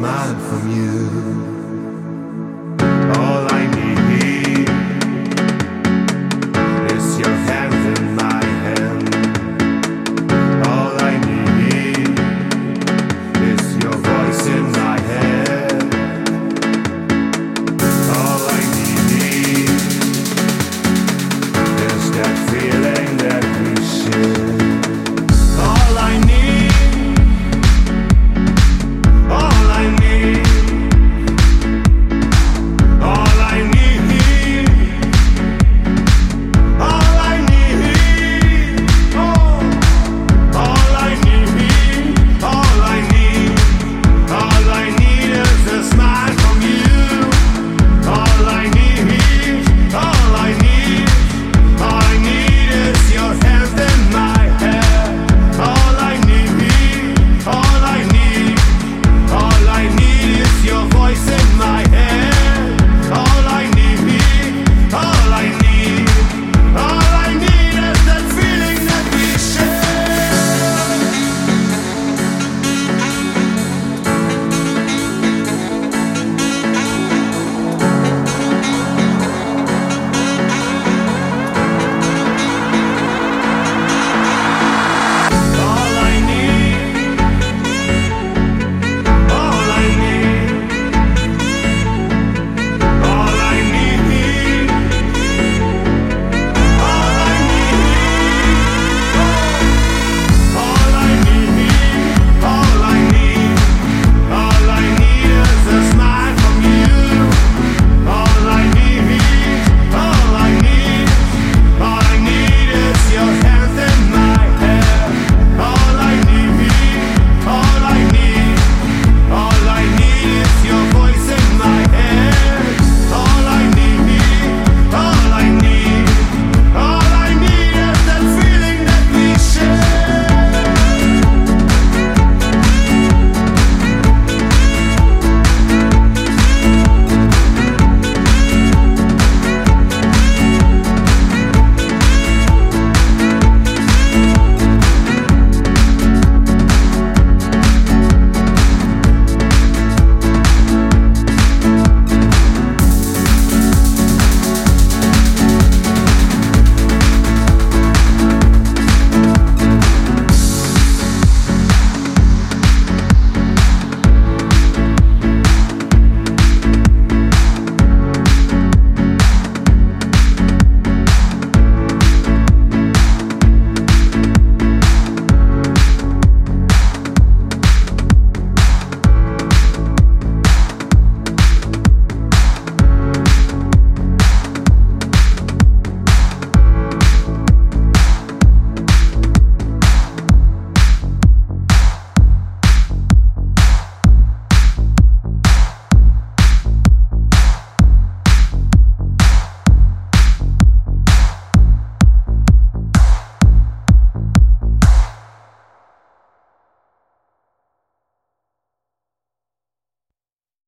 mine from you.